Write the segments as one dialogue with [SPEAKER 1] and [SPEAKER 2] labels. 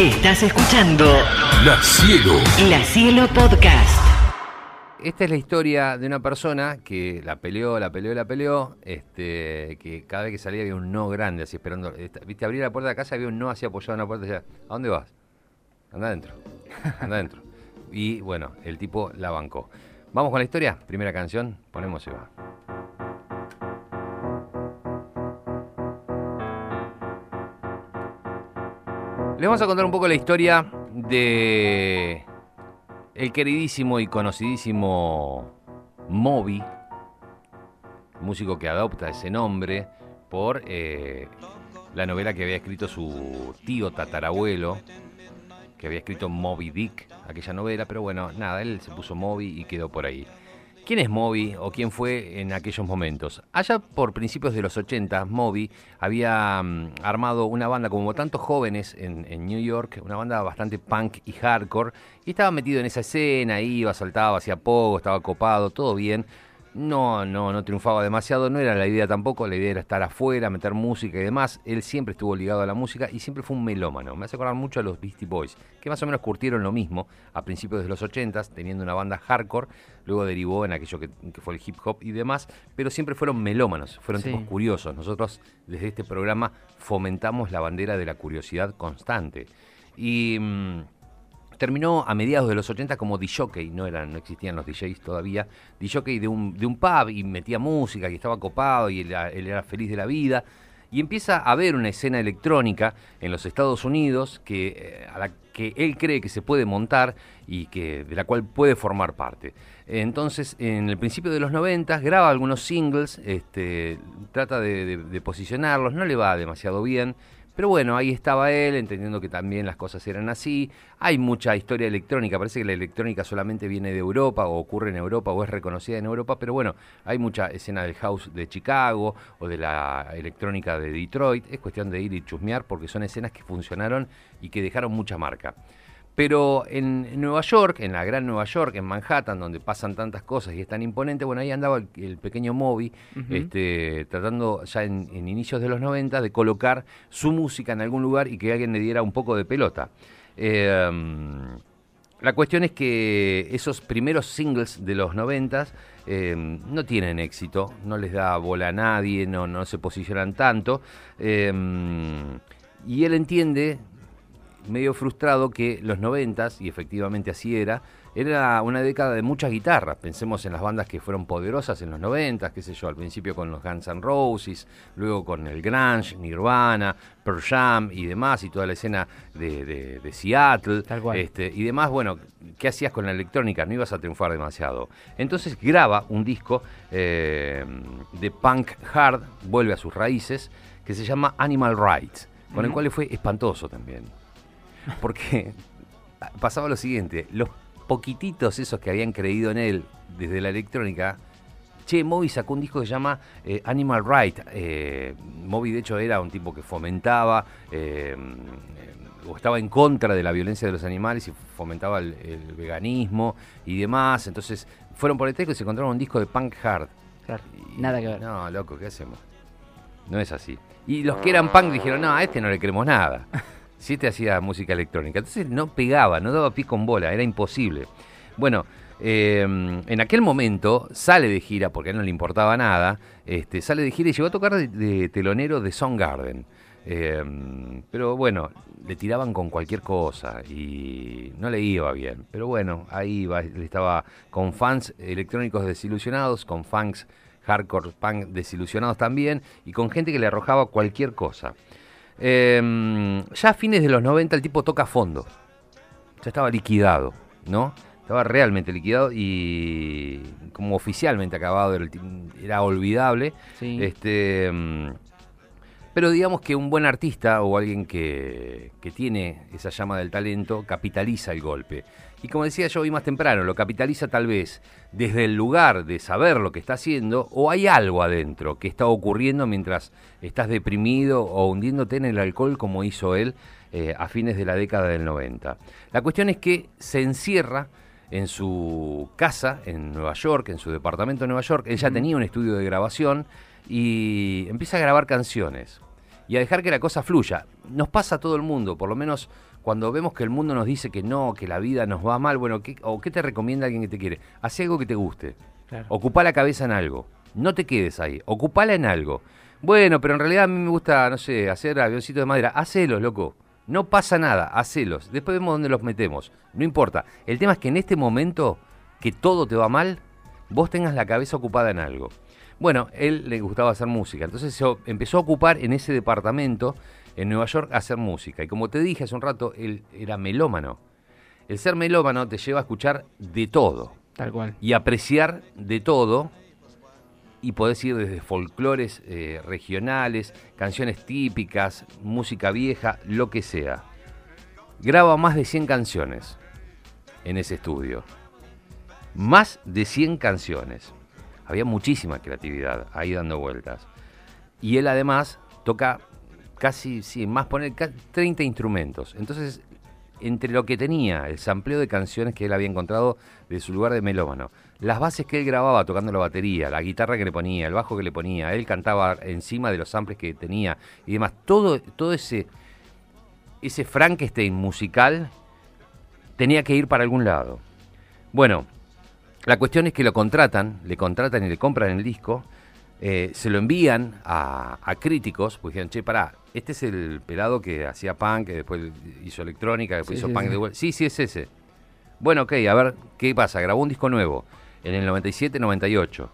[SPEAKER 1] Estás escuchando
[SPEAKER 2] La Cielo.
[SPEAKER 1] La Cielo Podcast.
[SPEAKER 3] Esta es la historia de una persona que la peleó, la peleó, la peleó, este, que cada vez que salía había un no grande, así esperando. esta- Viste, abrir la puerta de la casa había un no así apoyado en la puerta y decía, ¿a dónde vas? Anda adentro, anda adentro. Y bueno, el tipo la bancó. Vamos con la historia, primera canción, ponemos y Les vamos a contar un poco la historia de el queridísimo y conocidísimo Moby, músico que adopta ese nombre por eh, la novela que había escrito su tío tatarabuelo, que había escrito Moby Dick, aquella novela, pero bueno, nada, él se puso Moby y quedó por ahí. ¿Quién es Moby o quién fue en aquellos momentos? Allá por principios de los 80, Moby había mm, armado una banda como tantos jóvenes en, New York, una banda bastante punk y hardcore, y estaba metido en esa escena, iba, saltaba, hacía poco, estaba copado, todo bien. No, no, no triunfaba demasiado, no era la idea tampoco, la idea era estar afuera, meter música y demás. Él siempre estuvo ligado a la música y siempre fue un melómano. Me hace acordar mucho a los Beastie Boys, que más o menos curtieron lo mismo a principios de los 80 teniendo una banda hardcore, luego derivó en aquello que, que fue el hip hop y demás, pero siempre fueron melómanos, fueron
[SPEAKER 4] Sí.
[SPEAKER 3] tipos curiosos. Nosotros desde este programa fomentamos la bandera de la curiosidad constante. Y... mm, terminó a mediados de los 80 como DJ, no eran, no existían los DJs todavía, DJ de un, de un pub y metía música y estaba copado y él, era feliz de la vida. Y empieza a haber una escena electrónica en los Estados Unidos que, eh, a la que él cree que se puede montar y que, de la cual puede formar parte. Entonces, en el principio de los 90 graba algunos singles, este, trata de posicionarlos, no le va demasiado bien, pero bueno, ahí estaba él, entendiendo que también las cosas eran así. Hay mucha historia electrónica, parece que la electrónica solamente viene de Europa o ocurre en Europa o es reconocida en Europa, pero bueno, hay mucha escena del house de Chicago o de la electrónica de Detroit. Es cuestión de ir y chusmear porque son escenas que funcionaron y que dejaron mucha marca. Pero en Nueva York, en la gran Nueva York, en Manhattan, donde pasan tantas cosas y es tan imponente, bueno, ahí andaba el, el pequeño Moby, este, tratando ya en, en inicios de los 90 de colocar su música en algún lugar y que alguien le diera un poco de pelota. Eh, la cuestión es que esos primeros singles de los 90 eh, no tienen éxito, no les da bola a nadie, no, no se posicionan tanto. eh, y él entiende, medio frustrado, que los 90 y efectivamente así era, era una década de muchas guitarras. Pensemos en las bandas que fueron poderosas en los 90, qué sé yo, al principio con los Guns N' Roses, luego con el Grunge, Nirvana, Pearl Jam y demás, y toda la escena de, de- de Seattle.
[SPEAKER 4] Tal cual.
[SPEAKER 3] Este, y demás, bueno, ¿qué hacías con la electrónica? No ibas a triunfar demasiado. Entonces graba un disco eh, de punk hard, vuelve a sus raíces, que se llama Animal Rights, con el cual le fue espantoso también. Porque pasaba lo siguiente, los poquititos esos que habían creído en él desde la electrónica, che, Moby sacó un disco que se llama eh, Animal Right. Eh, Moby de hecho era un tipo que fomentaba eh, eh, o estaba en contra de la violencia de los animales y fomentaba el, el veganismo y demás. Entonces fueron por el texto y se encontraron un disco de punk hard.
[SPEAKER 4] Claro,
[SPEAKER 3] Y-
[SPEAKER 4] nada que ver.
[SPEAKER 3] No, loco, ¿qué hacemos? No es así. Y los que eran punk dijeron, no, a este no le queremos nada. Si este hacía música electrónica. Entonces no pegaba, no daba pie con bola, era imposible. Bueno, eh, en aquel momento sale de gira, porque a él no le importaba nada, este, sale de gira y llegó a tocar de, de telonero de Soundgarden. Eh, pero bueno, le tiraban con cualquier cosa y no le iba bien. Pero bueno, ahí estaba con fans electrónicos desilusionados, con fans hardcore punk desilusionados también y con gente que le arrojaba cualquier cosa. Eh, ya a fines de los 90 el tipo toca fondo. Ya estaba liquidado, ¿no? Estaba realmente liquidado y como oficialmente acabado, era, olvidable.
[SPEAKER 4] Sí.
[SPEAKER 3] Este, mm, pero digamos que un buen artista o alguien que, que tiene esa llama del talento capitaliza el golpe. Y como decía yo hoy más temprano, lo capitaliza tal vez desde el lugar de saber lo que está haciendo o hay algo adentro que está ocurriendo mientras estás deprimido o hundiéndote en el alcohol como hizo él eh, a fines de la década del 90. La cuestión es que se encierra en su casa en Nueva York, en su departamento en Nueva York. Él ya tenía un estudio de grabación y empieza a grabar canciones. Y a dejar que la cosa fluya. Nos pasa a todo el mundo, por lo menos cuando vemos que el mundo nos dice que no, que la vida nos va mal, bueno, ¿qué, ¿o qué te recomienda alguien que te quiere? Haz algo que te guste.
[SPEAKER 2] Claro.
[SPEAKER 3] Ocupa la cabeza en algo. No te quedes ahí. Ocupala en algo. Bueno, pero en realidad a mí me gusta, no sé, hacer avioncitos de madera. Hacelos, loco. No pasa nada, hacelos. Después vemos dónde los metemos. No importa. El tema es que en este momento, que todo te va mal, vos tengas la cabeza ocupada en algo. Bueno, él le gustaba hacer música. Entonces se empezó a ocupar en ese departamento en Nueva York a hacer música. Y como te dije hace un rato, él era melómano. El ser melómano te lleva a escuchar de todo
[SPEAKER 2] Tal cual.
[SPEAKER 3] y apreciar de todo y podés ir desde folclores eh, regionales, canciones típicas, música vieja, lo que sea. Graba más de 100 canciones en ese estudio. Más de 100 canciones. Había muchísima creatividad ahí dando vueltas. Y él además toca casi, sí, más poner ca- 30 instrumentos. Entonces, entre lo que tenía, el sampleo de canciones que él había encontrado de su lugar de melómano, las bases que él grababa tocando la batería, la guitarra que le ponía, el bajo que le ponía, él cantaba encima de los samples que tenía y demás, todo, todo ese, ese Frankenstein musical tenía que ir para algún lado. Bueno, la cuestión es que lo contratan, le contratan y le compran el disco, eh, se lo envían a, a críticos, pues dijeron, che, pará, este es el pelado que hacía punk, que después hizo electrónica, que después
[SPEAKER 2] Sí,
[SPEAKER 3] hizo
[SPEAKER 2] sí,
[SPEAKER 3] punk
[SPEAKER 2] sí.
[SPEAKER 3] de vuelta. Sí, sí, es ese. Bueno, ok, a ver, ¿qué pasa? Grabó un disco nuevo en el 97-98.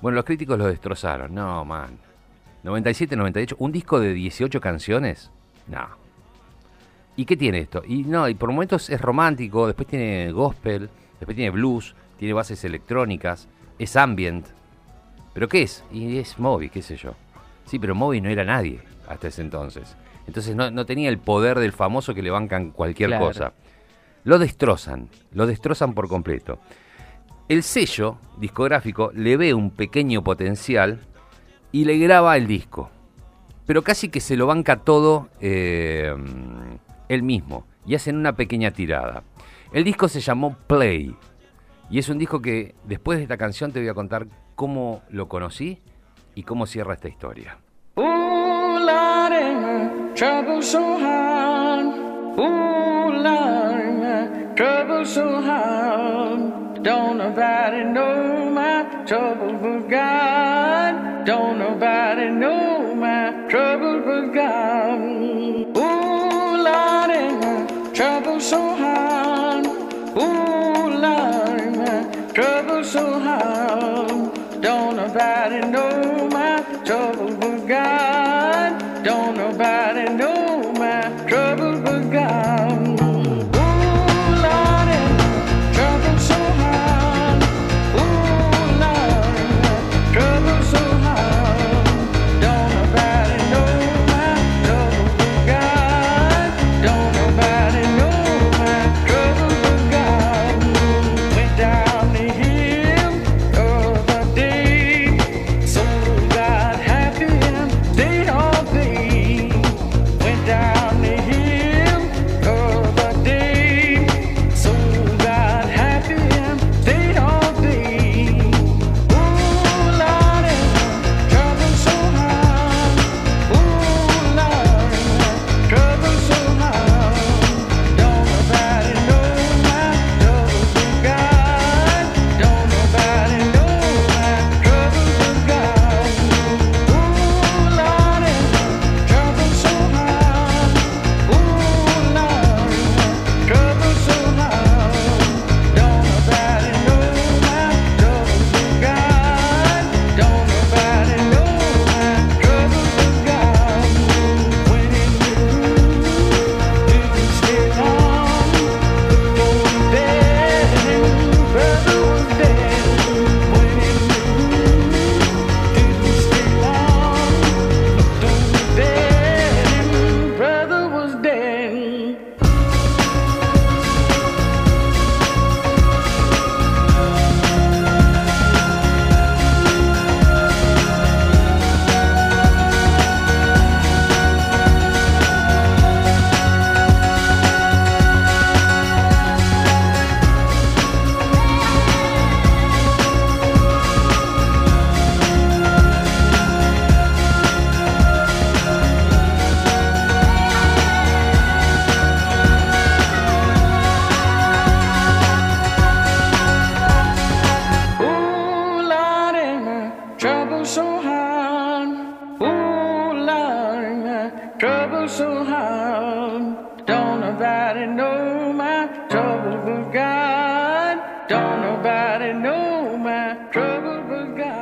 [SPEAKER 3] Bueno, los críticos lo destrozaron. No, man. 97-98, un disco de 18 canciones. No. ¿Y qué tiene esto? Y no, y por momentos es romántico, después tiene gospel, después tiene blues, tiene bases electrónicas, es ambient. ¿Pero qué es? Y es Moby, qué sé yo. Sí, pero Moby no era nadie hasta ese entonces. Entonces no, no tenía el poder del famoso que le bancan cualquier
[SPEAKER 2] Claro.
[SPEAKER 3] cosa. Lo destrozan, lo destrozan por completo. El sello discográfico le ve un pequeño potencial y le graba el disco. Pero casi que se lo banca todo eh, él mismo y hacen una pequeña tirada. El disco se llamó Play y es un disco que después de esta canción te voy a contar cómo lo conocí y cómo cierra esta historia.
[SPEAKER 4] Trouble so hard. Don't nobody know my trouble but God. Don't nobody know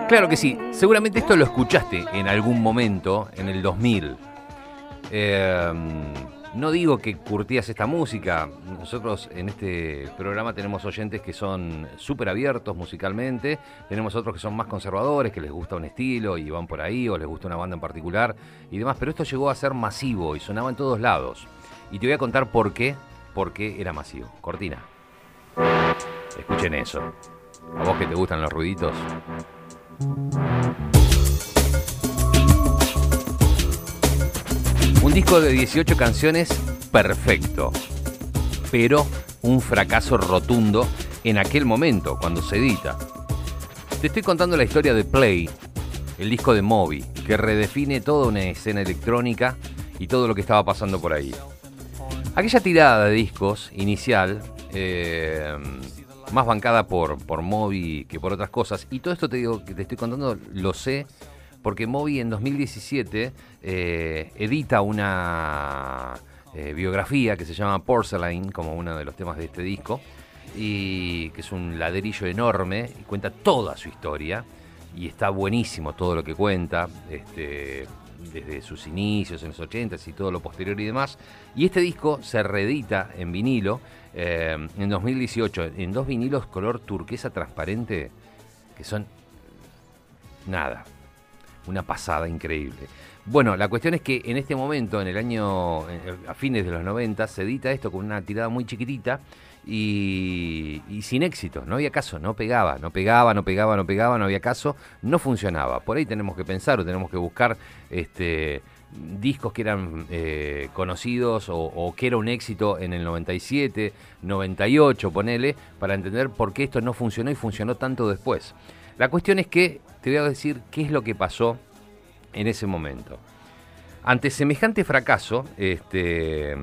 [SPEAKER 3] Claro que sí, seguramente esto lo escuchaste en algún momento, en el 2000. Eh, no digo que curtías esta música, nosotros en este programa tenemos oyentes que son súper abiertos musicalmente, tenemos otros que son más conservadores, que les gusta un estilo y van por ahí, o les gusta una banda en particular y demás, pero esto llegó a ser masivo y sonaba en todos lados. Y te voy a contar por qué, por qué era masivo. Cortina. Escuchen eso. A vos que te gustan los ruiditos. Un disco de 18 canciones perfecto, pero un fracaso rotundo en aquel momento, cuando se edita. Te estoy contando la historia de Play, el disco de Moby, que redefine toda una escena electrónica y todo lo que estaba pasando por ahí. Aquella tirada de discos inicial, eh, más bancada por, por Moby que por otras cosas, y todo esto te digo que te estoy contando, lo sé porque Moby en 2017 eh, edita una eh, biografía que se llama Porcelain, como uno de los temas de este disco, y que es un ladrillo enorme y cuenta toda su historia. Y está buenísimo todo lo que cuenta, este, desde sus inicios en los 80 y todo lo posterior y demás. Y este disco se reedita en vinilo eh, en 2018, en dos vinilos color turquesa transparente, que son nada, una pasada increíble. Bueno, la cuestión es que en este momento, en el año, a fines de los 90, se edita esto con una tirada muy chiquitita y, y, sin éxito. No había caso, no pegaba, no pegaba, no pegaba, no pegaba, no había caso, no funcionaba. Por ahí tenemos que pensar o tenemos que buscar este, discos que eran eh, conocidos o, o, que era un éxito en el 97, 98, ponele, para entender por qué esto no funcionó y funcionó tanto después. La cuestión es que te voy a decir qué es lo que pasó en ese momento. Ante semejante fracaso, este,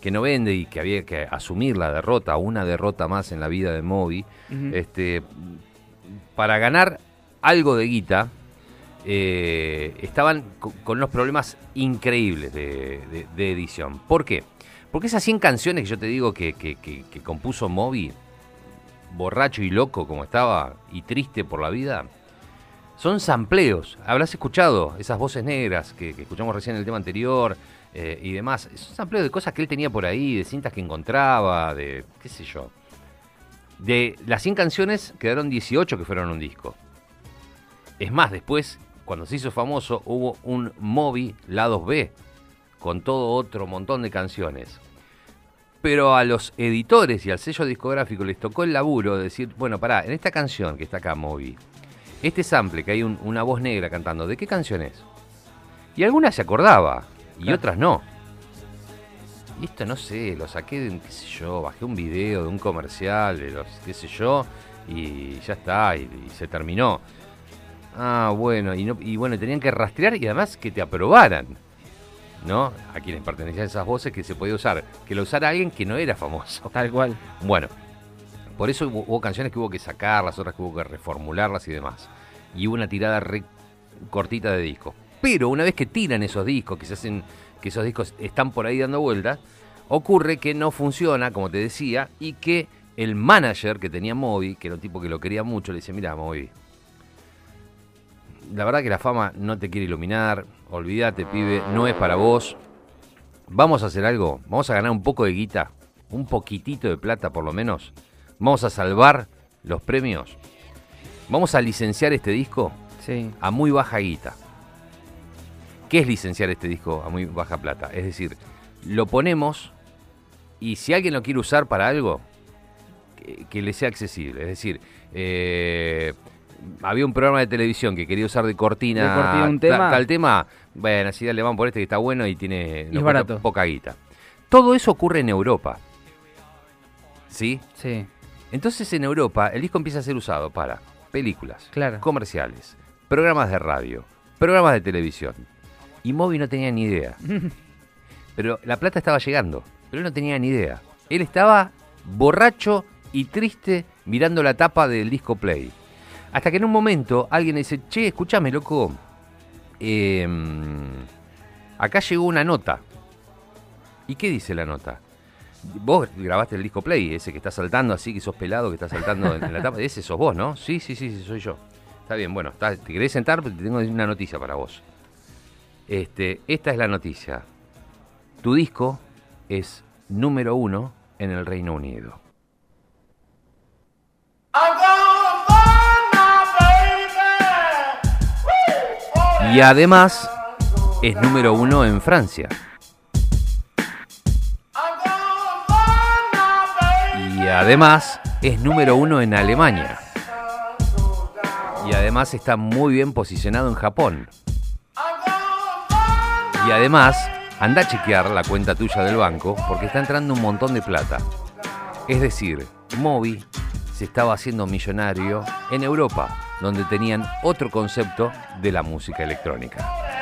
[SPEAKER 3] que no vende y que había que asumir la derrota, una derrota más en la vida de Moby, este, para ganar algo de guita, eh, estaban con, con unos problemas increíbles de, de- de edición. ¿Por qué? Porque esas 100 canciones que yo te digo que, que- que- que compuso Moby, borracho y loco como estaba, y triste por la vida, son sampleos. Habrás escuchado esas voces negras que, escuchamos recién en el tema anterior eh, y demás. Son sampleos de cosas que él tenía por ahí, de cintas que encontraba, de qué sé yo. De las 100 canciones quedaron 18 que fueron un disco. Es más, después, cuando se hizo famoso, hubo un Moby Lados B, con todo otro montón de canciones. Pero a los editores y al sello discográfico les tocó el laburo de decir, bueno, pará, en esta canción que está acá, Moby, este sample que hay un- una voz negra cantando, ¿de qué canción es? Y algunas se acordaba, y
[SPEAKER 2] Claro.
[SPEAKER 3] otras no. Y esto no sé, lo saqué de, un, qué sé yo, bajé un video de un comercial, de los, qué sé yo, y ya está, y, y se terminó. Ah, bueno, y, no, y bueno, tenían que rastrear y además que te aprobaran, ¿no? A quienes pertenecían esas voces que se podía usar, que lo usara alguien que no era famoso.
[SPEAKER 2] Tal cual.
[SPEAKER 3] Bueno, por eso hubo, hubo canciones que hubo que sacarlas, otras que hubo que reformularlas y demás. Y una tirada cortita de disco. Pero una vez que tiran esos discos, que se hacen, que esos discos están por ahí dando vueltas, ocurre que no funciona, como te decía, y que el manager que tenía Moby, que era un tipo que lo quería mucho, le dice, mira, Moby, la verdad que la fama no te quiere iluminar, olvídate, pibe, no es para vos. Vamos a hacer algo, vamos a ganar un poco de guita, un poquitito de plata por lo menos. Vamos a salvar los premios. Vamos a licenciar este disco
[SPEAKER 2] Sí.
[SPEAKER 3] a muy baja guita. ¿Qué es licenciar este disco a muy baja plata? Es decir, lo ponemos y si alguien lo quiere usar para algo, que, que le sea accesible. Es decir, eh, había un programa de televisión que quería usar de cortina,
[SPEAKER 2] De cortina un tema.
[SPEAKER 3] tal tema, bueno, así le van por este que está bueno y tiene cuesta
[SPEAKER 2] barato.
[SPEAKER 3] poca guita. Todo eso ocurre en Europa. ¿Sí?
[SPEAKER 2] Sí.
[SPEAKER 3] Entonces en Europa el disco empieza a ser usado para películas,
[SPEAKER 2] Claro.
[SPEAKER 3] comerciales, programas de radio, programas de televisión. Y Moby no tenía ni idea. Pero la plata estaba llegando, pero él no tenía ni idea. Él estaba borracho y triste mirando la tapa del disco Play. Hasta que en un momento alguien dice, che, escúchame, loco, em, acá llegó una nota. ¿Y qué dice la nota? Vos grabaste el disco Play, ese que está saltando así, que sos pelado, que está saltando en la tapa. Ese sos vos, ¿no? Sí, sí, sí, sí, soy yo. Está bien, bueno, ¿te querés sentar? Porque tengo una noticia para vos. Este, esta es la noticia. Tu disco es número uno en el Reino Unido. Y además es número uno en Francia. Y además es número uno en Alemania. Y además está muy bien posicionado en Japón. Y además, anda a chequear la cuenta tuya del banco porque está entrando un montón de plata. Es decir, Moby se estaba haciendo millonario en Europa, donde tenían otro concepto de la música electrónica.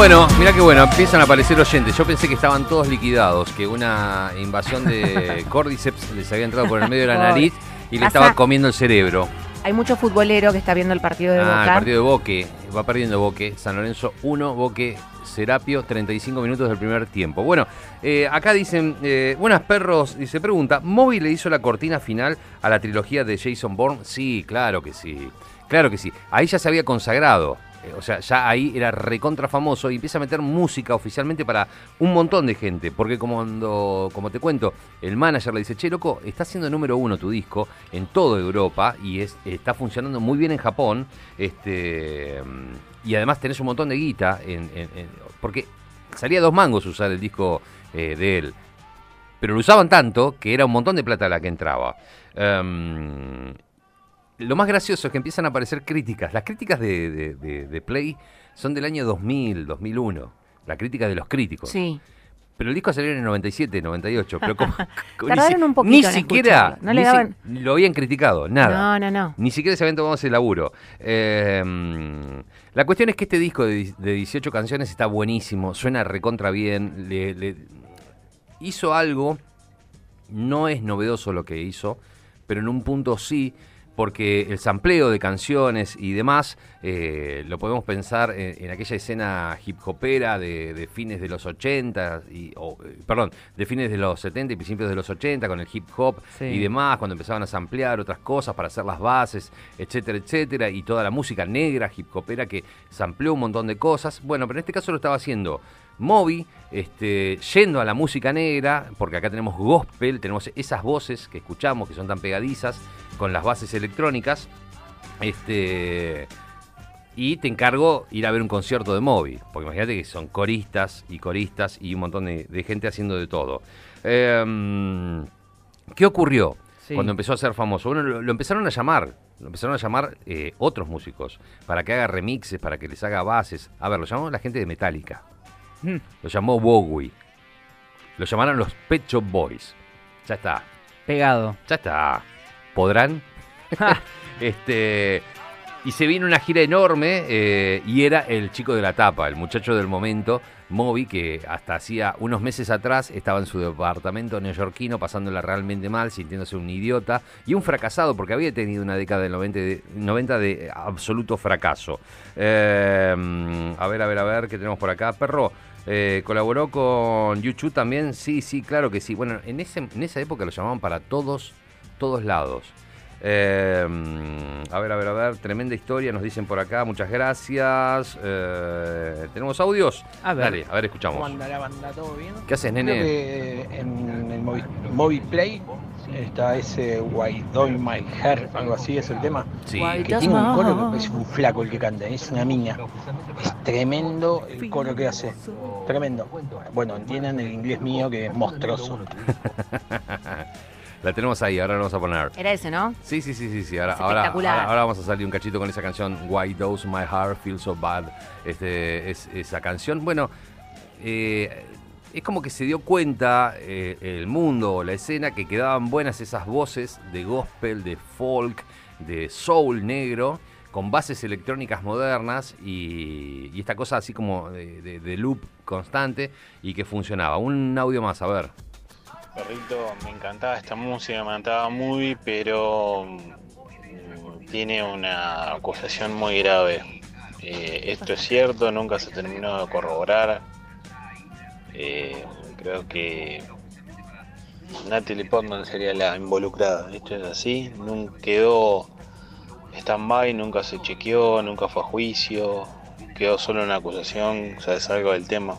[SPEAKER 3] Bueno, mira que bueno, empiezan a aparecer oyentes. Yo pensé que estaban todos liquidados, que una invasión de Cordyceps les había entrado por el medio de la nariz y le
[SPEAKER 2] Pasa-
[SPEAKER 3] estaba comiendo el cerebro.
[SPEAKER 2] Hay mucho futbolero que está viendo el partido de
[SPEAKER 3] Ah,
[SPEAKER 2] Boca.
[SPEAKER 3] el partido de Boque. Va perdiendo Boque. San Lorenzo 1, Boque Serapio, 35 minutos del primer tiempo. Bueno, eh, acá dicen, eh, buenas perros, y se pregunta, ¿Móvil le hizo la cortina final a la trilogía de Jason Bourne? Sí, claro que sí. Claro que sí. Ahí ya se había consagrado. Eh, O sea, ya ahí era recontra famoso y empieza a meter música oficialmente para un montón de gente. Porque como, cuando- como te cuento, el manager le dice, che, loco, está siendo número uno tu disco en toda Europa y es, está funcionando muy bien en Japón. Este, mm, y además tenés un montón de guita. Porque salía dos mangos usar el disco eh, de él. Pero lo usaban tanto que era un montón de plata la que entraba. Em, lo más gracioso es que empiezan a aparecer críticas. Las críticas de, de- de- de Play son del año 2000, 2001. La crítica de los críticos.
[SPEAKER 2] Sí.
[SPEAKER 3] Pero el disco salió en el 97, 98. Pero como,
[SPEAKER 2] Tardaron
[SPEAKER 3] ni,
[SPEAKER 2] un poquito
[SPEAKER 3] Ni
[SPEAKER 2] en
[SPEAKER 3] siquiera.
[SPEAKER 2] escucharlo. No le
[SPEAKER 3] ni si- lo habían criticado, nada.
[SPEAKER 2] No, no, no.
[SPEAKER 3] Ni siquiera se habían tomado ese laburo. Eh, la cuestión es que este disco de, di- de 18 canciones está buenísimo, suena recontra bien. le- le- hizo algo, no es novedoso lo que hizo, pero en un punto sí, porque el sampleo de canciones y demás eh, lo podemos pensar en, en aquella escena hip hopera de, de fines de los 80, y, eh, perdón, de fines de los 70 y principios de los 80 con el hip hop
[SPEAKER 2] Sí.
[SPEAKER 3] y demás, cuando empezaban a samplear otras cosas para hacer las bases, etcétera, etcétera, y toda la música negra hip hopera que sampleó un montón de cosas. Bueno, pero en este caso lo estaba haciendo Moby, este, yendo a la música negra, porque acá tenemos gospel, tenemos esas voces que escuchamos, que son tan pegadizas, con las bases electrónicas. Este, y te encargo ir a ver un concierto de Moby, porque imagínate que son coristas y coristas y un montón de, de gente haciendo de todo. Em, ¿Qué ocurrió
[SPEAKER 2] Sí.
[SPEAKER 3] cuando empezó a ser famoso? Bueno, lo, lo empezaron a llamar, lo empezaron a llamar eh, otros músicos para que haga remixes, para que les haga bases. A ver, lo llamó la gente de Metallica,
[SPEAKER 2] Mm.
[SPEAKER 3] lo llamó Bowie, lo llamaron los Pet Shop Boys. Ya está,
[SPEAKER 5] Pegado.
[SPEAKER 3] ya está. ¿Podrán? este. Y se vino una gira enorme eh, y era el chico de la tapa, el muchacho del momento, Moby, que hasta hacía unos meses atrás estaba en su departamento neoyorquino pasándola realmente mal, sintiéndose un idiota y un fracasado, porque había tenido una década del 90 de, 90 de absoluto fracaso. Eh, a ver, a ver, a ver, ¿qué tenemos por acá? Perro, eh, ¿colaboró con YouTube también? Sí, sí, claro que sí. Bueno, en, ese, en esa época lo llamaban para todos, todos lados. Eh, a ver, a ver, a ver, tremenda historia, nos dicen por acá, muchas gracias. Eh, ¿Tenemos audios?
[SPEAKER 5] A ver.
[SPEAKER 3] Dale, a ver,
[SPEAKER 6] ¿Cómo
[SPEAKER 3] escuchamos.
[SPEAKER 6] anda la banda? ¿Todo bien?
[SPEAKER 3] ¿Qué haces,
[SPEAKER 6] Creo
[SPEAKER 3] nene?
[SPEAKER 6] que en el Movi, Movi Play está ese Why Do My Hair, algo así es el tema.
[SPEAKER 3] Sí.
[SPEAKER 6] Que tiene un coro que parece un flaco el que canta, es una niña. Es tremendo el coro que hace. Tremendo. Bueno, entiendan el inglés mío que es monstruoso.
[SPEAKER 3] la tenemos ahí, ahora la vamos a poner.
[SPEAKER 2] Era ese, ¿no?
[SPEAKER 3] Sí, sí, sí, sí, sí. Ahora,
[SPEAKER 2] Es
[SPEAKER 3] ahora,
[SPEAKER 2] espectacular.
[SPEAKER 3] ahora- ahora vamos a salir un cachito con esa canción Why Does My Heart Feel So Bad. Este, es, esa canción. Bueno, eh, es como que se dio cuenta eh, el mundo o la escena que quedaban buenas esas voces de gospel, de folk, de soul negro, con bases electrónicas modernas y, y esta cosa así como de, de- de loop constante y que funcionaba. Un audio más, a ver.
[SPEAKER 7] Perrito, me encantaba esta música, me encantaba muy, pero mm, tiene una acusación muy grave. Eh, esto es cierto, nunca se terminó de corroborar. Eh, creo que Natalie Portman sería la involucrada. Esto es así, nunca quedó stand-by, nunca se chequeó, nunca fue a juicio, quedó solo una acusación, ¿sabes algo del tema?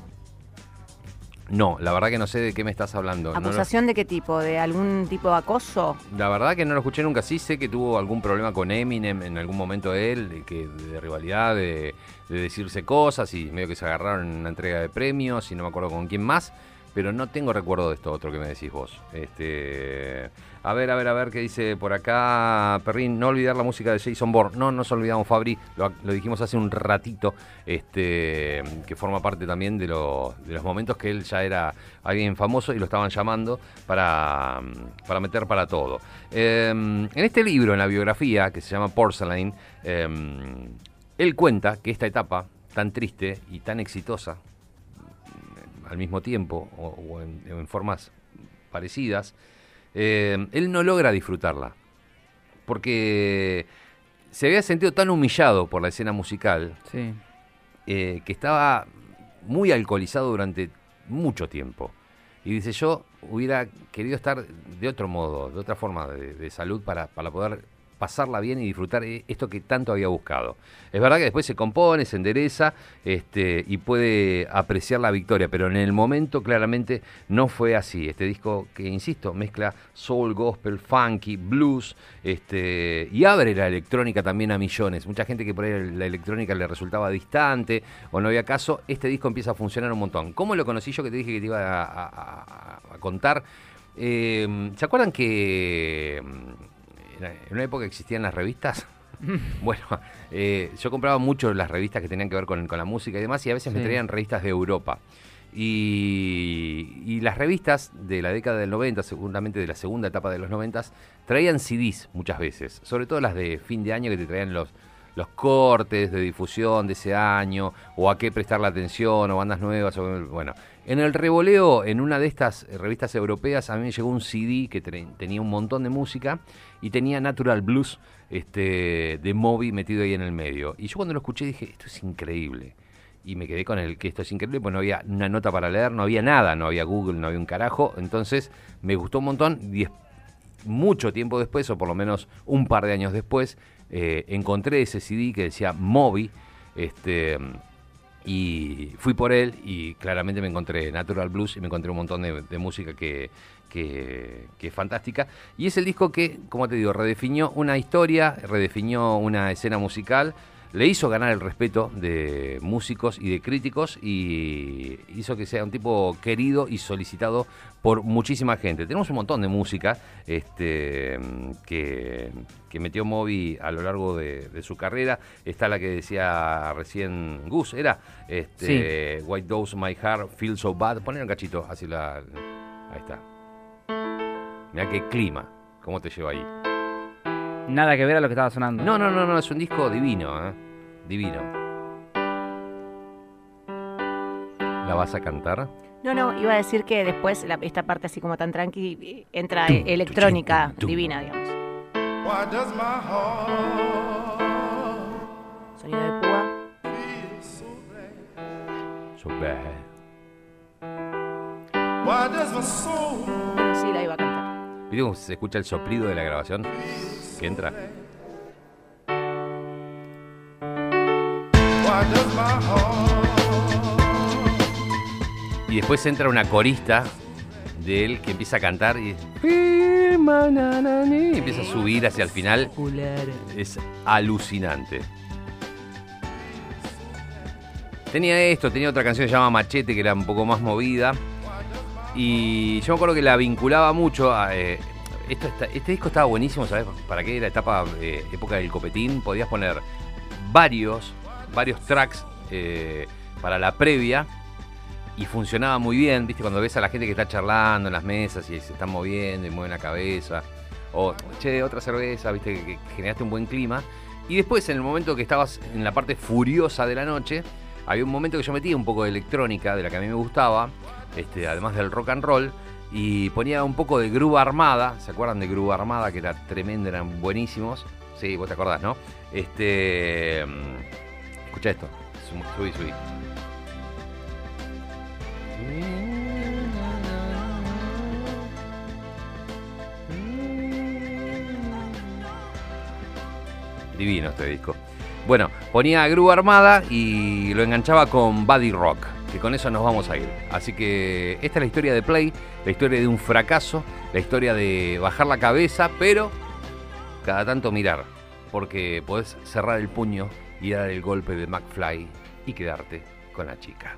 [SPEAKER 3] No, la verdad que no sé de qué me estás hablando. No
[SPEAKER 2] ¿Acusación de qué tipo? ¿De algún tipo de acoso?
[SPEAKER 3] La verdad que no lo escuché nunca. Sí sé que tuvo algún problema con Eminem en algún momento de él, de, que, de rivalidad, de, de decirse cosas y medio que se agarraron en una entrega de premios y no me acuerdo con quién más. Pero no tengo recuerdo de esto otro que me decís vos. Este, a ver, a ver, a ver qué dice por acá Perrin. No olvidar la música de Jason Bourne. No nos olvidamos, Fabri. Lo, dijimos hace un ratito. Este, que forma parte también de, de los momentos que él ya era alguien famoso y lo estaban llamando para, para meter para todo. Eh, en este libro, en la biografía que se llama Porcelain, eh, él cuenta que esta etapa tan triste y tan exitosa al mismo tiempo o, en formas parecidas, eh, él no logra disfrutarla. Porque se había sentido tan humillado por la escena musical
[SPEAKER 5] Sí.
[SPEAKER 3] eh, que estaba muy alcoholizado durante mucho tiempo. Y dice, yo hubiera querido estar de otro modo, de otra forma de, de salud para, para poder pasarla bien y disfrutar eh, esto que tanto había buscado. Es verdad que después se compone, se endereza este, y puede apreciar la victoria, pero en el momento claramente no fue así. Este disco que, insisto, mezcla soul, gospel, funky, blues este, y abre la electrónica también a millones. Mucha gente que por ahí la electrónica le resultaba distante o no había caso, este disco empieza a funcionar un montón. ¿Cómo lo conocí yo que te dije que te iba a, contar? Eh, ¿Se acuerdan que en una época existían las revistas? Bueno, eh, yo compraba mucho las revistas que tenían que ver con, con la música y demás, y a veces me traían revistas de Europa. Y, y las revistas de la década del 90, seguramente de la segunda etapa de los 90, traían CDs muchas veces, sobre todo las de fin de año que te traían los, los cortes de difusión de ese año, o a qué prestarle atención, o bandas nuevas. o- bueno, en el revoleo, en una de estas revistas europeas, a mí me llegó un CD que tenía un montón de música y tenía Natural Blues este, de Moby metido ahí en el medio. Y yo cuando lo escuché dije, esto es increíble. Y me quedé con el que esto es increíble, pues no había una nota para leer, no había nada, no había Google, no había un carajo. Entonces me gustó un montón. Y mucho tiempo después, o por lo menos un par de años después, eh, encontré ese CD que decía Moby, este, Y fui por él y claramente me encontré Natural Blues y me encontré un montón de, de música que, que- que es fantástica. Y es el disco que, como te digo, redefinió una historia, redefinió una escena musical, le hizo ganar el respeto de músicos y de críticos y hizo que sea un tipo querido y solicitado por muchísima gente. Tenemos un montón de música este, que, que metió Moby a lo largo de, de su carrera. Está la que decía recién Gus, era este, White Does My Heart Feel So Bad. Poner un cachito, así la... Ahí está. Mira qué clima, cómo te lleva ahí.
[SPEAKER 5] Nada que ver a lo que estaba sonando.
[SPEAKER 3] No, no, no, no, es un disco divino, ¿eh? Divino. ¿La vas a cantar?
[SPEAKER 2] No, no, iba a decir que después la- esta parte así como tan tranqui entra eh, electrónica
[SPEAKER 3] tum, tum.
[SPEAKER 2] divina, digamos.
[SPEAKER 8] Why does my heart
[SPEAKER 2] Sonido de púa.
[SPEAKER 8] feel so bad?
[SPEAKER 3] So bad.
[SPEAKER 8] Why does my soul
[SPEAKER 2] Bueno, sí, la iba a cantar.
[SPEAKER 3] ¿Viste cómo se escucha el soplido de la grabación que entra? Y después entra una corista de él que empieza a cantar y, y empieza a subir hacia el final. Es alucinante. Tenía esto, tenía otra canción que se llama Machete, que era un poco más movida. Y yo me acuerdo que la vinculaba mucho a. eh, este disco estaba buenísimo, ¿sabes? Para qué era etapa, eh, época del copetín. Podías poner varios, varios tracks eh, para la previa y funcionaba muy bien, ¿viste? Cuando ves a la gente que está charlando en las mesas y se están moviendo y mueven la cabeza. O, che, otra cerveza, ¿viste? Que, que generaste un buen clima. Y después, en el momento que estabas en la parte furiosa de la noche, había un momento que yo metía un poco de electrónica, de la que a mí me gustaba, este, además del rock and roll, y ponía un poco de grúa armada. ¿Se acuerdan de grúa armada? Que era tremenda, eran buenísimos. Sí, vos te acordás, ¿no? Este. mm, Escucha esto. Subí, subí. Divino este disco. Bueno, ponía grúa armada y lo enganchaba con Buddy Rock, que con eso nos vamos a ir. Así que esta es la historia de Play, la historia de un fracaso, la historia de bajar la cabeza, pero cada tanto mirar, porque podés cerrar el puño y dar el golpe de McFly y quedarte con la chica.